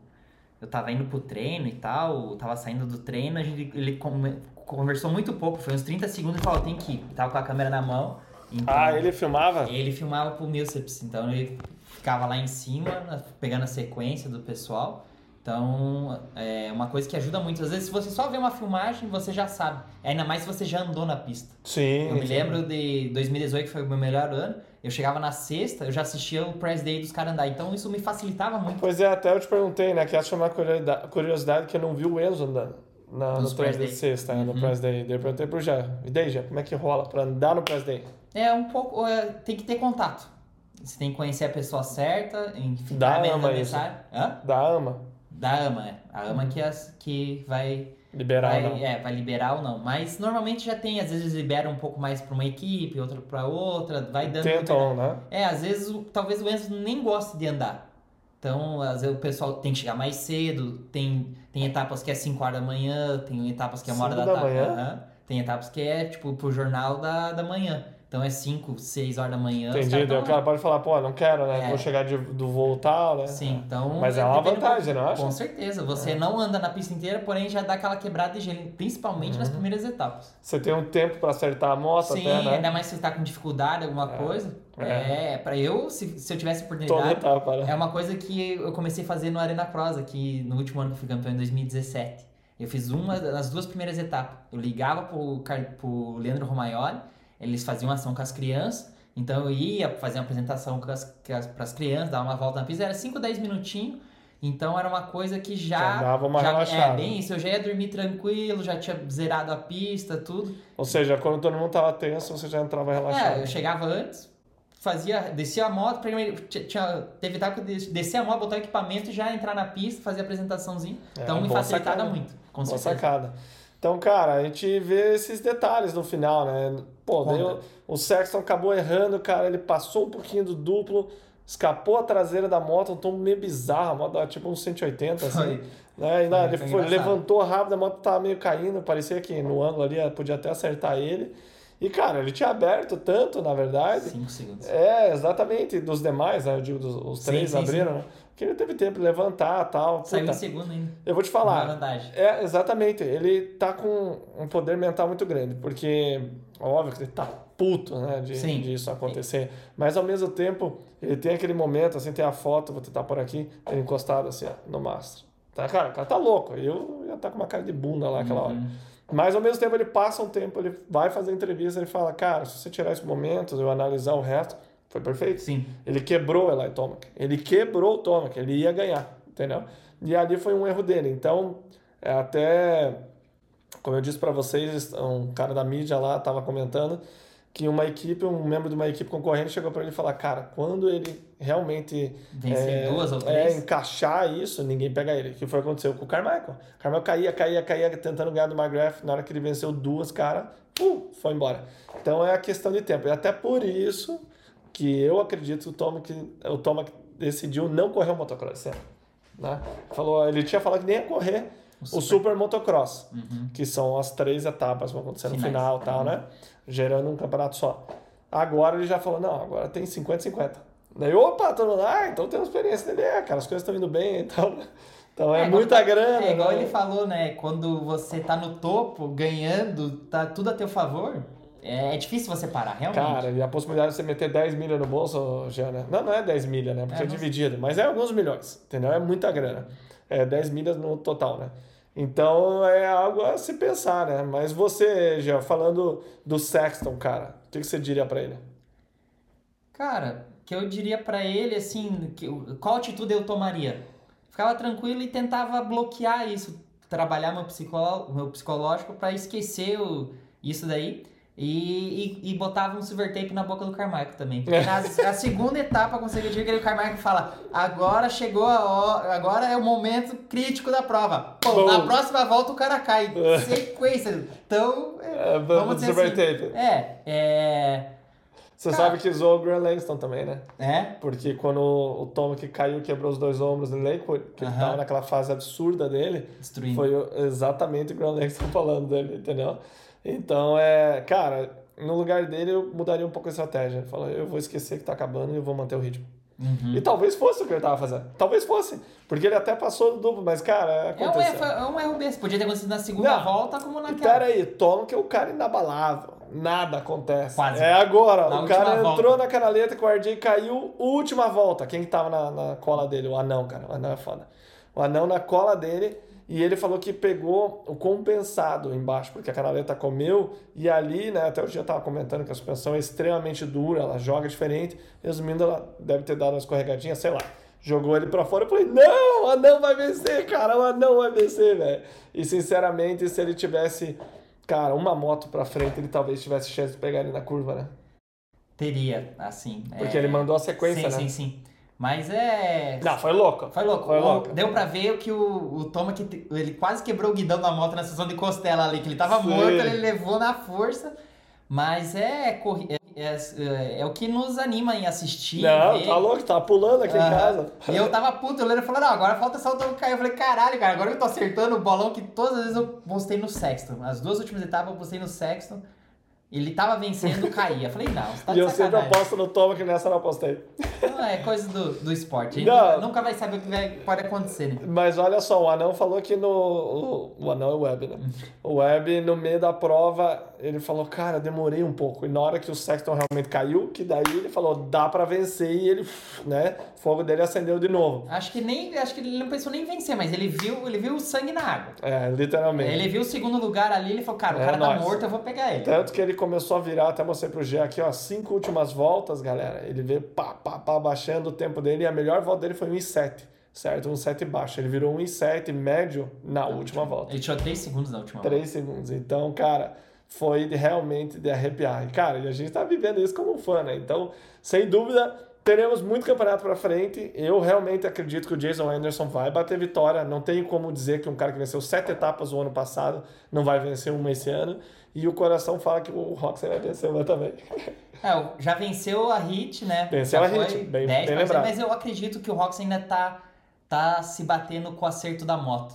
Eu tava indo pro treino e tal, tava saindo do treino, a gente, ele come- conversou muito pouco, foi uns 30 segundos e falou: tem que ir. Tava com a câmera na mão. Então, Ah, ele filmava? ele filmava pro Milceps, então ele ficava lá em cima, pegando a sequência do pessoal. Então, é uma coisa que ajuda muito. Às vezes, se você só vê uma filmagem, você já sabe. Ainda mais se você já andou na pista. Sim. Eu me lembro de 2018, que foi o meu melhor ano. Eu chegava na sexta, eu já assistia o press day dos caras andar. Então isso me facilitava muito. Pois é, até eu te perguntei, né? Que essa foi uma curiosidade, curiosidade que eu não vi o Enzo andando. Na, no Nos press press day day. sexta, né, no press day. Eu perguntei pro Jé, e daí, Jé, como é que rola pra andar no press day? É um pouco. é, tem que ter contato. Você tem que conhecer a pessoa certa, enfim, Da ama isso. Hã? Da AMA. Da ama, é. A ama que, as, que vai, Liberar vai, não. é, vai liberar ou não. Mas normalmente já tem, às vezes libera um pouco mais pra uma equipe, outra pra outra, vai dando. Tentam, né? É, às vezes talvez o Enzo nem goste de andar. Então, às vezes o pessoal tem que chegar mais cedo, tem, tem etapas que é 5 horas da manhã, tem etapas que é uma hora da da tarde. Aham. Tem etapas que é, tipo, pro jornal da, da manhã. Então é 5, 6 horas da manhã. Entendi. o cara pode falar, pô, não quero, né? É. Vou chegar de, do voo tal, né? Sim, então. Mas é uma um vantagem, não acha? Com certeza. Você não anda na pista inteira, porém já dá aquela quebrada de gelo, principalmente Uhum. nas primeiras etapas. Você tem um tempo pra acertar a moto Sim, até, né? ainda mais se você tá com dificuldade, alguma coisa. É. É, pra eu, se, se eu tivesse oportunidade. etapa, né? É uma coisa que eu comecei a fazer no Arena Cross, aqui no último ano que eu fui campeão, em 2017. Eu fiz uma das duas primeiras etapas. Eu ligava pro, pro Leandro Romagnoli, eles faziam ação com as crianças, então eu ia fazer uma apresentação com as, crianças, dar uma volta na pista, era 5, 10 minutinhos, então era uma coisa que já... Já dava uma já, relaxada. É, bem isso, eu já ia dormir tranquilo, já tinha zerado a pista, tudo. Ou seja, quando todo mundo tava tenso, você já entrava relaxado. É, eu chegava antes, fazia, descia a moto, primeiro, tinha- teve etapa que eu des- descia a moto, botar o equipamento e já entrar na pista, fazer a apresentaçãozinho. É, então me boa facilitava sacada. muito, com Boa certeza. sacada. Então, cara, a gente vê esses detalhes no final, né? Pô, daí Conta. o, o Sexton acabou errando, cara. Ele passou um pouquinho do duplo, escapou a traseira da moto, um tom meio bizarro. A moto dava tipo uns 180, assim. Foi. Né? E, não, Foi, ele foi engraçado. levantou rápido, a moto tava meio caindo. Parecia que no ângulo ali podia até acertar ele. E, cara, ele tinha aberto tanto, na verdade. 5 segundos. É, exatamente, dos demais, né? Eu digo, dos, os Sim, três sim, abriram, né? Que ele teve tempo de levantar tal. Saiu Puta, em segundo ainda. eu vou te falar. É, exatamente. Ele tá com um poder mental muito grande, porque óbvio que ele tá puto, né, de, Sim. de isso acontecer. Mas ao mesmo tempo, ele tem aquele momento, assim, tem a foto, vou tentar por aqui, ele encostado assim, ó, no mastro. Tá, cara, o cara tá louco. Eu ia tá com uma cara de bunda lá aquela hora. Uhum. Mas ao mesmo tempo ele passa um tempo, ele vai fazer entrevista, ele fala, cara, se você tirar esse momento, eu analisar o resto, foi perfeito. Sim. Ele quebrou o Eli Tomac. Ele quebrou o Tomac. Ele ia ganhar, entendeu? E ali foi um erro dele. Então, é até... Como eu disse para vocês, um cara da mídia lá estava comentando que uma equipe, um membro de uma equipe concorrente chegou para ele e falar, cara, quando ele realmente Vencer duas ou é, três. encaixar isso, ninguém pega ele. Que foi o que aconteceu com o Carmichael. O Carmichael caía, caía, caía, tentando ganhar do McGrath. Na hora que ele venceu duas, cara, pum, foi embora. Então é a questão de tempo. E até por isso que eu acredito que o Tomac, o Tomac decidiu não correr o motocross ano, né? Falou, ele tinha falado que nem ia correr o Super, Motocross, que são as três etapas que vão acontecer no Finais. final tal, né? Gerando um campeonato só. Agora ele já falou, não, agora tem 50-50. Daí, opa, todo mundo, ah, então tem uma experiência dele, é, cara, as coisas estão indo bem e tal. né? Então é, igual muita tá- grana. É igual né? ele falou, né? Quando você tá no topo, ganhando, tá tudo a teu favor, é, é difícil você parar, realmente. Cara, e a possibilidade de você meter 10 milhas no bolso, já, né? Não, não é 10 milhas, né? Porque É, é, dividido, mas é alguns milhões, entendeu? É muita grana. É 10 milhas no total, né? Então é algo a se pensar, né? Mas você, já falando do Sexton, cara, o que, que você diria pra ele? Cara, que eu diria pra ele assim, que, qual atitude eu tomaria? Ficava tranquilo e tentava bloquear isso, trabalhar meu, psicó, meu psicológico pra esquecer o, isso daí. E, e, e botava um silver tape na boca do Carmichael também. Porque na, a segunda etapa consecutiva que ele- o Carmichael fala: agora chegou a hora, agora é o momento crítico da prova. Pô, Bom. na próxima volta o cara cai. Sequência. Então, é, É, vamos dizer silver assim, tape. É, é. Você Cara. sabe que zoou o Grant Langston também, né? É? Porque quando o Tom que caiu quebrou os dois ombros em Lakewood, que ele Aham. tava naquela fase absurda dele, Destruindo. foi exatamente o Grant Langston falando dele, entendeu? Então, é, cara, no lugar dele eu mudaria um pouco a estratégia. Fala, eu vou esquecer que tá acabando e eu vou manter o ritmo. Uhum. E talvez fosse o que ele tava fazendo. Talvez fosse. Porque ele até passou do duplo, mas, cara, É um, aconteceu. erro, é um erro. Podia ter acontecido na segunda Não. volta como naquela. pera aí, toma que é o cara inabalável. Nada acontece. Quase. É agora. Na o cara última entrou volta. na canaleta que o RJ caiu, última volta. Quem que tava na, na cola dele? O anão, cara. O anão é foda. O anão na cola dele. E ele falou que pegou o compensado embaixo, porque a canaleta comeu. E ali, né, até o dia tava comentando que a suspensão é extremamente dura, ela joga diferente. Resumindo, ela deve ter dado uma escorregadinha, sei lá. Jogou ele pra fora. Eu falei, não, o anão vai vencer, cara. O anão vai vencer, velho. E sinceramente, se ele tivesse, cara, uma moto pra frente, ele talvez tivesse chance de pegar ele na curva, né? Teria, assim. Porque é... ele mandou a sequência, sim, né? Sim, sim, Mas é. Não, foi louco. Foi louco. Foi louco. Deu pra ver que o, o Toma que ele quase quebrou o guidão da moto na sessão de costela ali, que ele tava Sim. morto, ele levou na força. Mas é, corri- é, é, é o que nos anima em assistir. Não, ver. tá louco, tá pulando aqui em Aham. casa. E eu tava puto, o Leandro falou, não, agora falta só o Tom cair. Eu falei, caralho, cara, agora eu tô acertando o bolão que todas as vezes eu postei no Sexton. As duas últimas etapas eu postei no Sexton. Ele tava vencendo, caía. Eu falei, não, você tá E de eu sempre sacanagem. aposto no Toma que nessa eu não apostei. Não, é coisa do, do esporte. A gente Não. nunca, nunca vai saber o que vai, pode acontecer, né? Mas olha só, o Anão falou que no. O, o Anão é o Web, né? O Web, no meio da prova, ele falou, cara, demorei um pouco. E na hora que o Sexton realmente caiu, que daí ele falou, dá pra vencer, e ele, né? O fogo dele acendeu de novo. Acho que nem. Acho que ele não pensou nem em vencer, mas ele viu, ele viu o sangue na água. É, literalmente. Ele viu o segundo lugar ali, ele falou, cara, o É cara tá nóis. morto, eu vou pegar ele. Tanto que ele começou a virar, até mostrei pro G aqui, ó, cinco últimas voltas, galera. Ele veio pá, pá, pá, baixando o tempo dele, e a melhor volta dele foi 1,7, certo? 1,7 baixo. Ele virou 1,7 médio na última volta. Ele tirou 3 segundos na última volta. 3 segundos. Então, cara, foi realmente de arrepiar. E, cara, e a gente tá vivendo isso como um fã, né? Então, sem dúvida, teremos muito campeonato pra frente. Eu realmente acredito que o Jason Anderson vai bater vitória. Não tenho como dizer que um cara que venceu sete etapas o ano passado não vai vencer uma esse ano. E o coração fala que o Roxen vai vencer uma também. É, já venceu a Hit, né? Venceu Já a Hit, bem- 10 bem lembrado. Mas eu acredito que o Rox ainda tá, tá se batendo com o acerto da moto.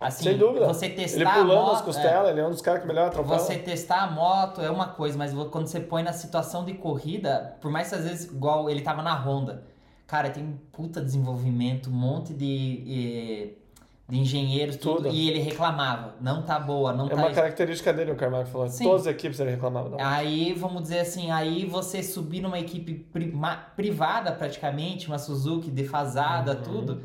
Assim, Sem dúvida. Você testar ele a pulando moto, as costelas, ele é um dos caras que melhor é, atropela. você testar a moto é uma coisa, mas quando você põe na situação de corrida, por mais que às vezes, igual ele tava na Honda, cara, tem um puta desenvolvimento, um monte de, de engenheiros, tudo, Tudo. e ele reclamava, não tá boa, não É tá uma isso. característica dele, o Carmack falou. Sim. Todas as equipes ele reclamava. Não. Aí, vamos dizer assim, aí você subir numa equipe privada praticamente, uma Suzuki defasada, tudo.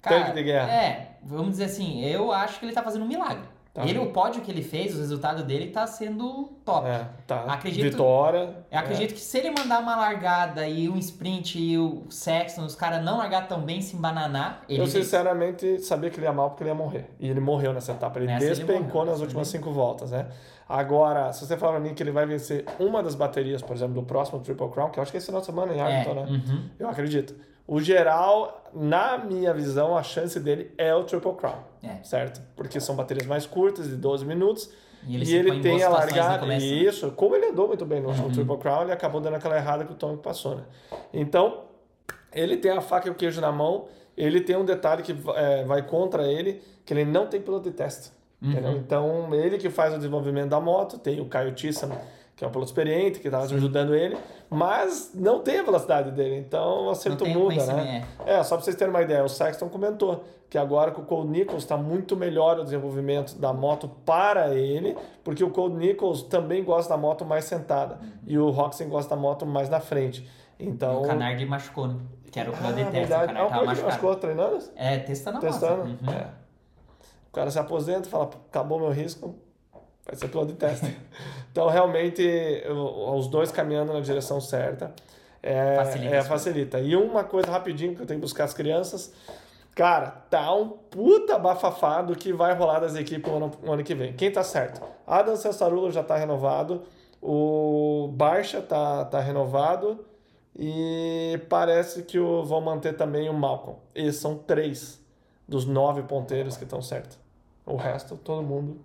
Cara, Uhum. Tanque de guerra. É, vamos dizer assim, eu acho que ele tá fazendo um milagre. Tá. Ele, o pódio que ele fez, o resultado dele tá sendo top. É, tá. Acredito- Vitória. Eu acredito que se ele mandar uma largada e um sprint e o Sexton, os caras não largar tão bem, se embananar, ele Eu sinceramente sabia que ele ia mal porque ele ia morrer. E ele morreu nessa etapa. Ele Nessa ele despencou morreu, nas últimas ele- cinco voltas, né? Agora, se você falar pra mim que ele vai vencer uma das baterias, por exemplo, do próximo Triple Crown, que eu acho que é esse final de semana em é, Arlington, né? uhum. Eu acredito. O geral, na minha visão, a chance dele é o Triple Crown. É. Certo? Porque são baterias mais curtas, de 12 minutos. E ele E ele, tem a largada. né? Isso, como ele andou muito bem no Uhum. Triple Crown, ele acabou dando aquela errada que o Tom passou, né? Então, ele tem a faca e o queijo na mão. Ele tem um detalhe que é, vai contra ele, que ele não tem piloto de teste. Uhum. Então, ele que faz o desenvolvimento da moto, tem o Caio Thyssen, que é um piloto experiente, que estava ajudando ele, mas não tem a velocidade dele. Então, o acerto muda, né? É, só pra vocês terem uma ideia, o Sexton comentou que agora com o Cole Nichols está muito melhor o desenvolvimento da moto para ele, porque o Cole Nichols também gosta da moto mais sentada e o Roxen gosta da moto mais na frente. Então, O Canard machucou, né? Que era o ah, piloto de teste, o. Canard Ah, tava o Cole machucado. machucou treinando? É, testando a Testando? moto. Uhum. É. O cara se aposenta e fala, acabou meu risco, vai ser piloto de teste. então, realmente, os dois caminhando na direção certa é, Facilita é, facilita. E uma coisa rapidinho que eu tenho que buscar as crianças, cara, tá um puta bafafá do que vai rolar das equipes o ano, ano que vem. Quem tá certo? Adam Cessarulo já tá renovado, o Barcha tá, tá renovado e parece que o, vão manter também o Malcolm. Eles são três dos nove ponteiros que estão certos. O resto, todo mundo,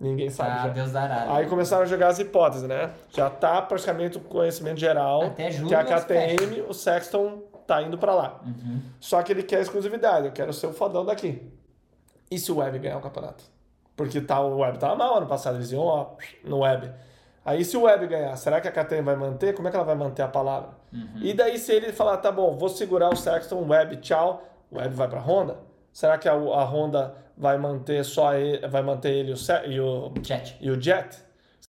ninguém sabe Ah, já. Deus dará. né? Aí começaram a jogar as hipóteses, né? Já tá praticamente o conhecimento geral Até julho que a eles KTM, o Sexton tá indo pra lá. Uhum. Só que ele quer exclusividade, eu quero ser o fodão daqui. E se o Web ganhar o campeonato? Porque tá, o Web tava mal ano passado, eles iam ó, no Web. Aí se o Web ganhar, será que a KTM vai manter? Como é que ela vai manter a palavra? E daí se ele falar, tá bom, vou segurar o Sexton, Web, tchau, o Web vai pra Honda? Será que a, a Honda vai manter só ele, vai manter ele e o, e o Jet. e o Jet?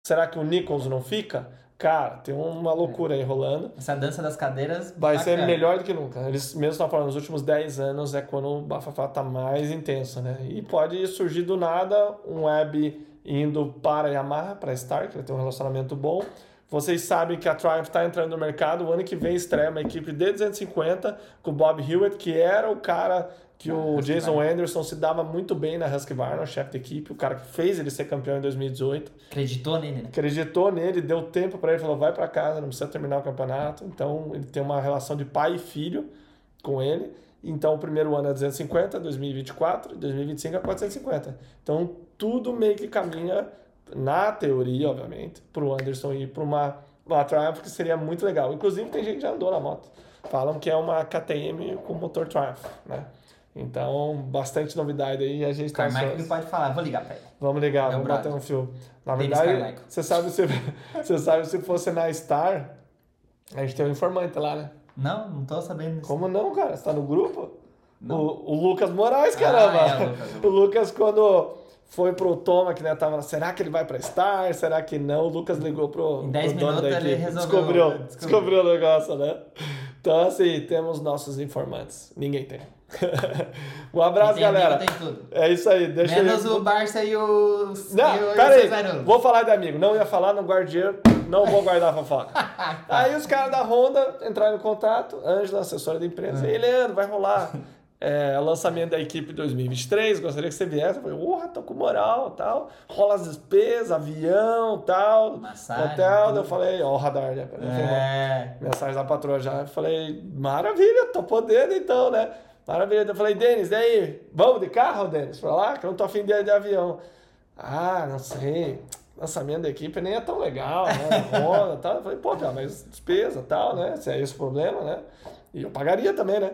Será que o Nichols não fica? Cara, tem uma loucura aí rolando. Essa dança das cadeiras. Vai ser bacana. melhor do que nunca. Eles mesmo estão falando, nos últimos 10 anos é quando o bafafá tá mais intenso, né? E pode surgir do nada um web indo para a Yamaha, para a Star, que ele tem um relacionamento bom. Vocês sabem que a Triumph está entrando no mercado. O ano que vem estreia uma equipe de 250 com o Bob Hewitt, que era o cara que o Jason Anderson se dava muito bem na Husqvarna, o chefe da equipe, o cara que fez ele ser campeão em 2018. Acreditou nele, né? Acreditou nele, deu tempo para ele, falou: vai para casa, não precisa terminar o campeonato. Então ele tem uma relação de pai e filho com ele. Então o primeiro ano é 250, 2024, 2025 é 450. Então tudo meio que caminha na teoria, obviamente, para o Anderson ir para uma, uma Triumph que seria muito legal. Inclusive, tem gente que já andou na moto. Falam que é uma KTM com motor Triumph, né? Então, bastante novidade aí. A gente está Carmichael ele pode falar, vou ligar para ele. Vamos ligar, vamos brother. bater um fio. Na verdade, você sabe, se, você sabe se fosse na Star, a gente tem um informante lá, né? Não, não tô sabendo disso. Como não, cara? Você tá no grupo? O, o Lucas Moraes, caramba. Ah, é, Lucas, o Lucas, quando foi pro Toma, que né, tava, será que ele vai pra Star? Será que não? O Lucas ligou pro, em 10 pro dono da equipe. Descobriu, descobriu, descobriu o negócio, né? Então, assim, temos nossos informantes. Ninguém tem. um abraço, galera. Amigo, tem tudo. É isso aí. Deixa Menos eu... o Barça e o. Não, e o, pera aí. Vou falar de amigo. Não ia falar, não guardo dinheiro. Não vou guardar fofoca. aí os caras da Honda entraram em contato. Ângela, assessora da empresa. É. Ei, Leandro, vai rolar é, lançamento da equipe 2023, gostaria que você viesse. Eu falei, porra, tô com moral tal. Rola as despesas, avião tal. Massagem, hotel. Tudo. Eu falei, ó, o radar, né? É. Mensagem da patroa já. Eu falei, maravilha, tô podendo então, né? Maravilha. Eu falei, Denis, daí, vamos de carro, Denis, pra lá? Que eu não tô afim de, de avião. Ah, não sei. Lançamento da equipe nem é tão legal, né? Rola tal. Eu falei, pô, cara, mas despesa tal, né? Se é esse o problema, né? E eu pagaria também, né?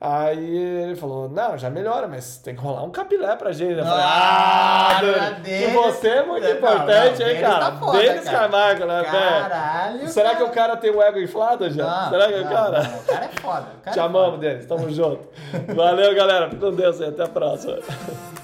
Aí ele falou, não, já melhora, mas tem que rolar um capilé pra gente. Eu falei, ah, ah que você é muito importante, não, hein, cara? Tá Denis Camargo, né, Caralho. Será que o cara tem o ego inflado já? Não, Será que não, o cara? Não, o cara é foda. Te é amamos, Denis. Tamo junto. Valeu, galera. Fique com Deus aí. Até a próxima.